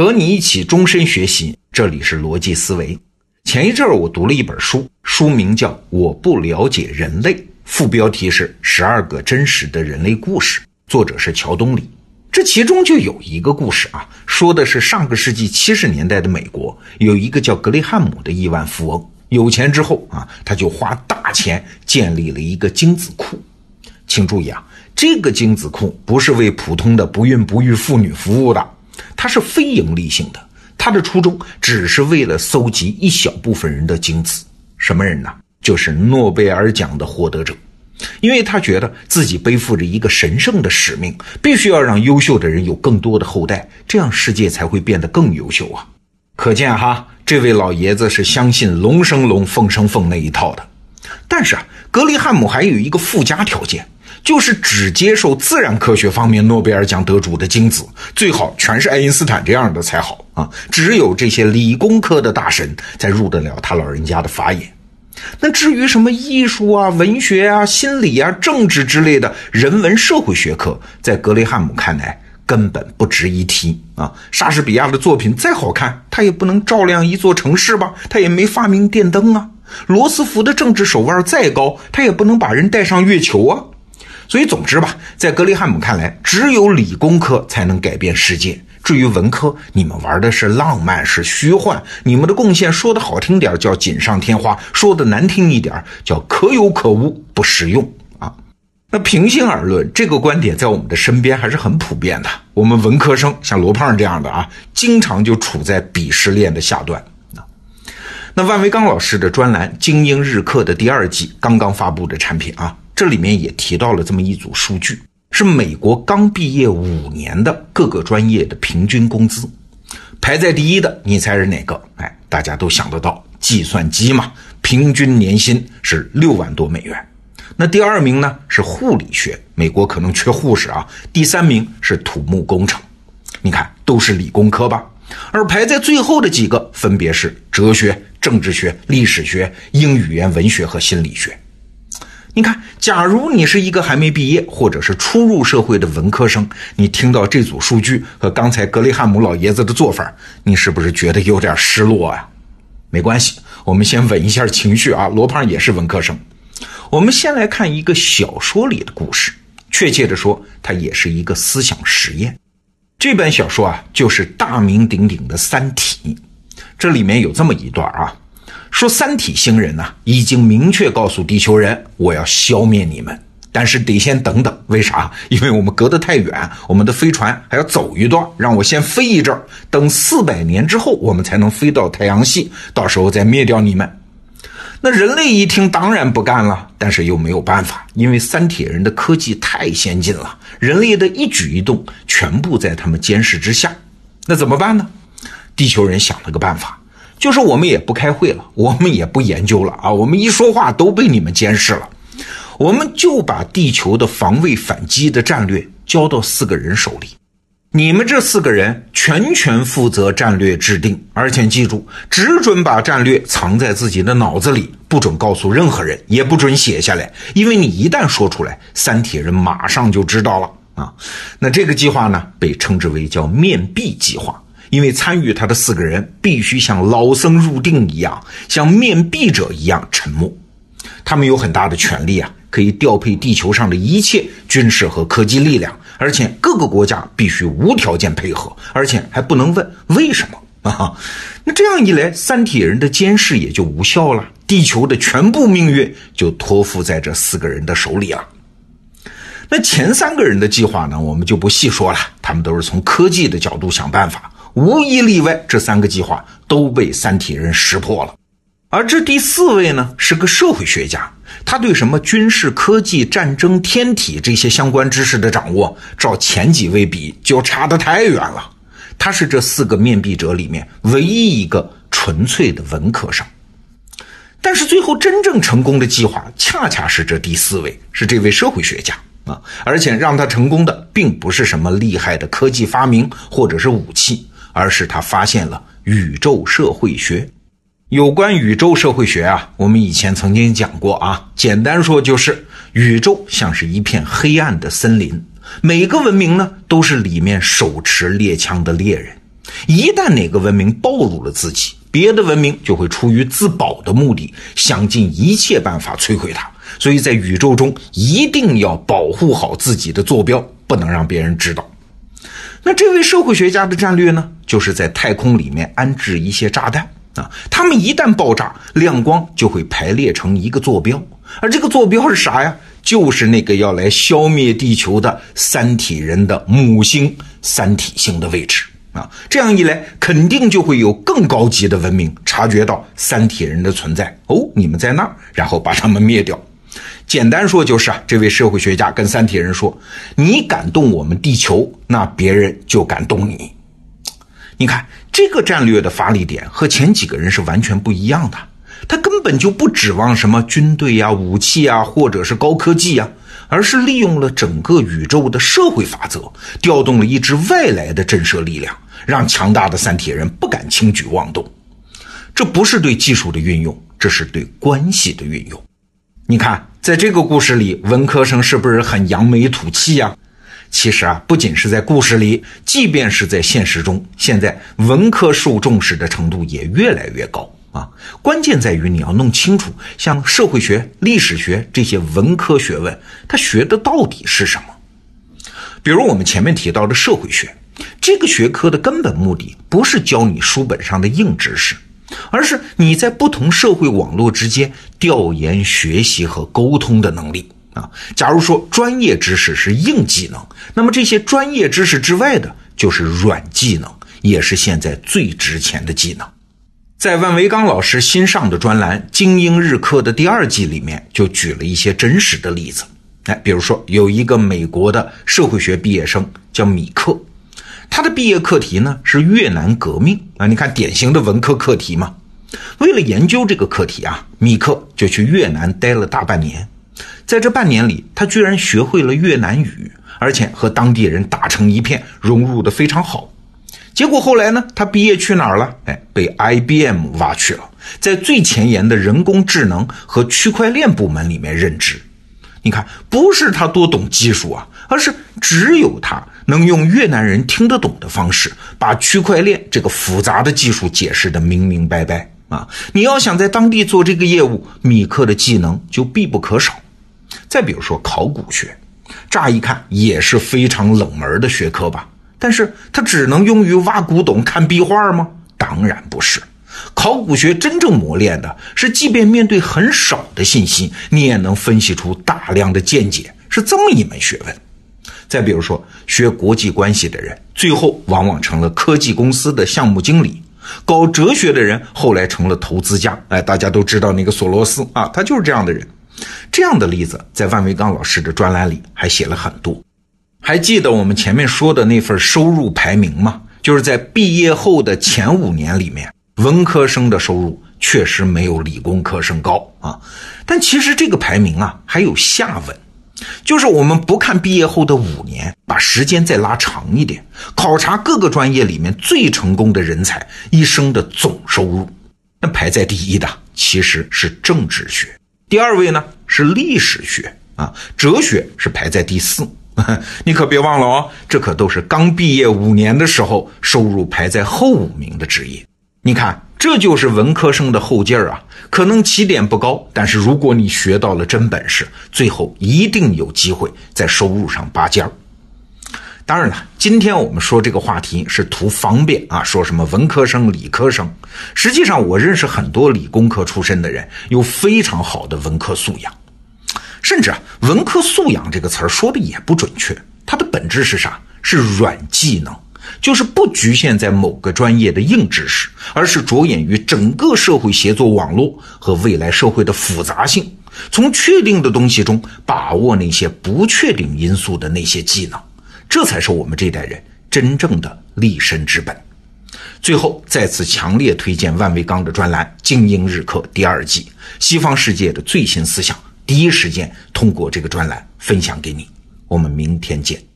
和你一起终身学习，这里是逻辑思维。前一阵儿我读了一本书，书名叫《我不了解人类》，副标题是《十二个真实的人类故事》，作者是乔东里。这其中就有一个故事啊，说的是上个世纪七十年代的美国，有一个叫格雷汉姆的亿万富翁，有钱之后啊，他就花大钱建立了一个精子库。请注意啊，这个精子库不是为普通的不孕不育妇女服务的，它是非盈利性的。它的初衷只是为了搜集一小部分人的精子，什么人呢？就是诺贝尔奖的获得者。因为他觉得自己背负着一个神圣的使命，必须要让优秀的人有更多的后代，这样世界才会变得更优秀啊！可见哈，这位老爷子是相信龙生龙，凤生凤那一套的。但是啊，格里汉姆还有一个附加条件，就是只接受自然科学方面诺贝尔奖得主的精子，最好全是爱因斯坦这样的才好啊！只有这些理工科的大神才入得了他老人家的法眼。那至于什么艺术啊、文学啊、心理啊、政治之类的人文社会学科，在格雷汉姆看来根本不值一提啊。莎士比亚的作品再好看，他也不能照亮一座城市吧？他也没发明电灯啊。罗斯福的政治手腕再高，他也不能把人带上月球啊。所以，总之吧，在格雷汉姆看来，只有理工科才能改变世界。至于文科，你们玩的是浪漫，是虚幻。你们的贡献说的好听点叫锦上添花，说的难听一点叫可有可无，不实用啊。那平心而论，这个观点在我们的身边还是很普遍的。我们文科生像罗胖这样的啊，经常就处在鄙视链的下端。那万维刚老师的专栏《精英日课》的第二季刚刚发布的产品啊，这里面也提到了这么一组数据。是美国刚毕业五年的各个专业的平均工资，排在第一的，你猜是哪个？哎，大家都想得到，计算机嘛，平均年薪是六万多美元。那第二名呢是护理学，美国可能缺护士啊。第三名是土木工程，你看都是理工科吧？而排在最后的几个分别是哲学、政治学、历史学、英语言文学和心理学。你看，假如你是一个还没毕业或者是初入社会的文科生，你听到这组数据和刚才格雷汉姆老爷子的做法，你是不是觉得有点失落啊？没关系，我们先稳一下情绪啊。罗胖也是文科生，我们先来看一个小说里的故事，确切的说，它也是一个思想实验。这本小说啊，就是大名鼎鼎的《三体》，这里面有这么一段啊。说三体星人呢，已经明确告诉地球人，我要消灭你们，但是得先等等。为啥？因为我们隔得太远，我们的飞船还要走一段，让我先飞一阵儿，等四百年之后，我们才能飞到太阳系，到时候再灭掉你们。那人类一听，当然不干了，但是又没有办法，因为三体人的科技太先进了，人类的一举一动全部在他们监视之下。那怎么办呢？地球人想了个办法。就是我们也不开会了，我们也不研究了啊！我们一说话都被你们监视了，我们就把地球的防卫反击的战略交到四个人手里，你们这四个人全权负责战略制定，而且记住，只准把战略藏在自己的脑子里，不准告诉任何人，也不准写下来，因为你一旦说出来，三体人马上就知道了啊！那这个计划呢，被称之为叫面壁计划。因为参与他的四个人必须像老僧入定一样，像面壁者一样沉默。他们有很大的权力啊，可以调配地球上的一切军事和科技力量，而且各个国家必须无条件配合，而且还不能问为什么啊。那这样一来，三体人的监视也就无效了，地球的全部命运就托付在这四个人的手里了。那前三个人的计划呢，我们就不细说了，他们都是从科技的角度想办法。无一例外，这三个计划都被三体人识破了。而这第四位呢，是个社会学家，他对什么军事科技、战争、天体这些相关知识的掌握，照前几位比就差得太远了。他是这四个面壁者里面唯一一个纯粹的文科生。但是最后真正成功的计划，恰恰是这第四位，是这位社会学家啊！而且让他成功的，并不是什么厉害的科技发明或者是武器。而是他发现了宇宙社会学。有关宇宙社会学啊，我们以前曾经讲过啊。简单说就是，宇宙像是一片黑暗的森林，每个文明呢都是里面手持猎枪的猎人。一旦哪个文明暴露了自己，别的文明就会出于自保的目的，想尽一切办法摧毁它。所以在宇宙中一定要保护好自己的坐标，不能让别人知道。那这位社会学家的战略呢，就是在太空里面安置一些炸弹啊，它们一旦爆炸，亮光就会排列成一个坐标，而这个坐标是啥呀？就是那个要来消灭地球的三体人的母星三体星的位置啊！这样一来，肯定就会有更高级的文明察觉到三体人的存在哦，你们在那儿，然后把他们灭掉。简单说就是啊，这位社会学家跟三体人说：“你敢动我们地球，那别人就敢动你。”你看这个战略的发力点和前几个人是完全不一样的。他根本就不指望什么军队呀、武器啊，或者是高科技呀，而是利用了整个宇宙的社会法则，调动了一支外来的震慑力量，让强大的三体人不敢轻举妄动。这不是对技术的运用，这是对关系的运用。你看，在这个故事里，文科生是不是很扬眉吐气呀？其实啊，不仅是在故事里，即便是在现实中，现在文科受重视的程度也越来越高。啊，关键在于你要弄清楚，像社会学、历史学这些文科学问，它学的到底是什么？比如我们前面提到的社会学，这个学科的根本目的不是教你书本上的硬知识，而是你在不同社会网络之间调研、学习和沟通的能力啊。假如说专业知识是硬技能，那么这些专业知识之外的就是软技能，也是现在最值钱的技能。在万维刚老师新上的专栏《精英日课》的第二季里面，就举了一些真实的例子。哎，比如说有一个美国的社会学毕业生叫米克，他的毕业课题呢是越南革命啊。你看典型的文科课题嘛。为了研究这个课题啊，米克就去越南待了大半年。在这半年里，他居然学会了越南语，而且和当地人打成一片，融入的非常好。结果后来呢？他毕业去哪儿了？哎，被 IBM 挖去了，在最前沿的人工智能和区块链部门里面任职。你看，不是他多懂技术啊，而是只有他能用越南人听得懂的方式，把区块链这个复杂的技术解释的明明白白啊！你要想在当地做这个业务，米克的技能就必不可少。再比如说考古学，乍一看也是非常冷门的学科吧。但是它只能用于挖古董、看壁画吗？当然不是。考古学真正磨练的是，即便面对很少的信息，你也能分析出大量的见解，是这么一门学问。再比如说，学国际关系的人，最后往往成了科技公司的项目经理；搞哲学的人，后来成了投资家。哎，大家都知道那个索罗斯啊，他就是这样的人。这样的例子，在万维刚老师的专栏里还写了很多。还记得我们前面说的那份收入排名吗？就是在毕业后的前五年里面，文科生的收入确实没有理工科生高啊。但其实这个排名啊还有下文，就是我们不看毕业后的五年，把时间再拉长一点，考察各个专业里面最成功的人才一生的总收入，那排在第一的其实是政治学，第二位呢是历史学啊，哲学是排在第四。你可别忘了哦，这可都是刚毕业五年的时候收入排在后五名的职业。你看，这就是文科生的后劲儿啊！可能起点不高，但是如果你学到了真本事，最后一定有机会在收入上拔尖儿。当然了，今天我们说这个话题是图方便啊，说什么文科生、理科生。实际上，我认识很多理工科出身的人，有非常好的文科素养。甚至啊，文科素养这个词儿说的也不准确，它的本质是啥？是软技能，就是不局限在某个专业的硬知识，而是着眼于整个社会协作网络和未来社会的复杂性，从确定的东西中把握那些不确定因素的那些技能，这才是我们这代人真正的立身之本。最后，再次强烈推荐万维刚的专栏《精英日课》第二季，西方世界的最新思想。第一时间通过这个专栏分享给你，我们明天见。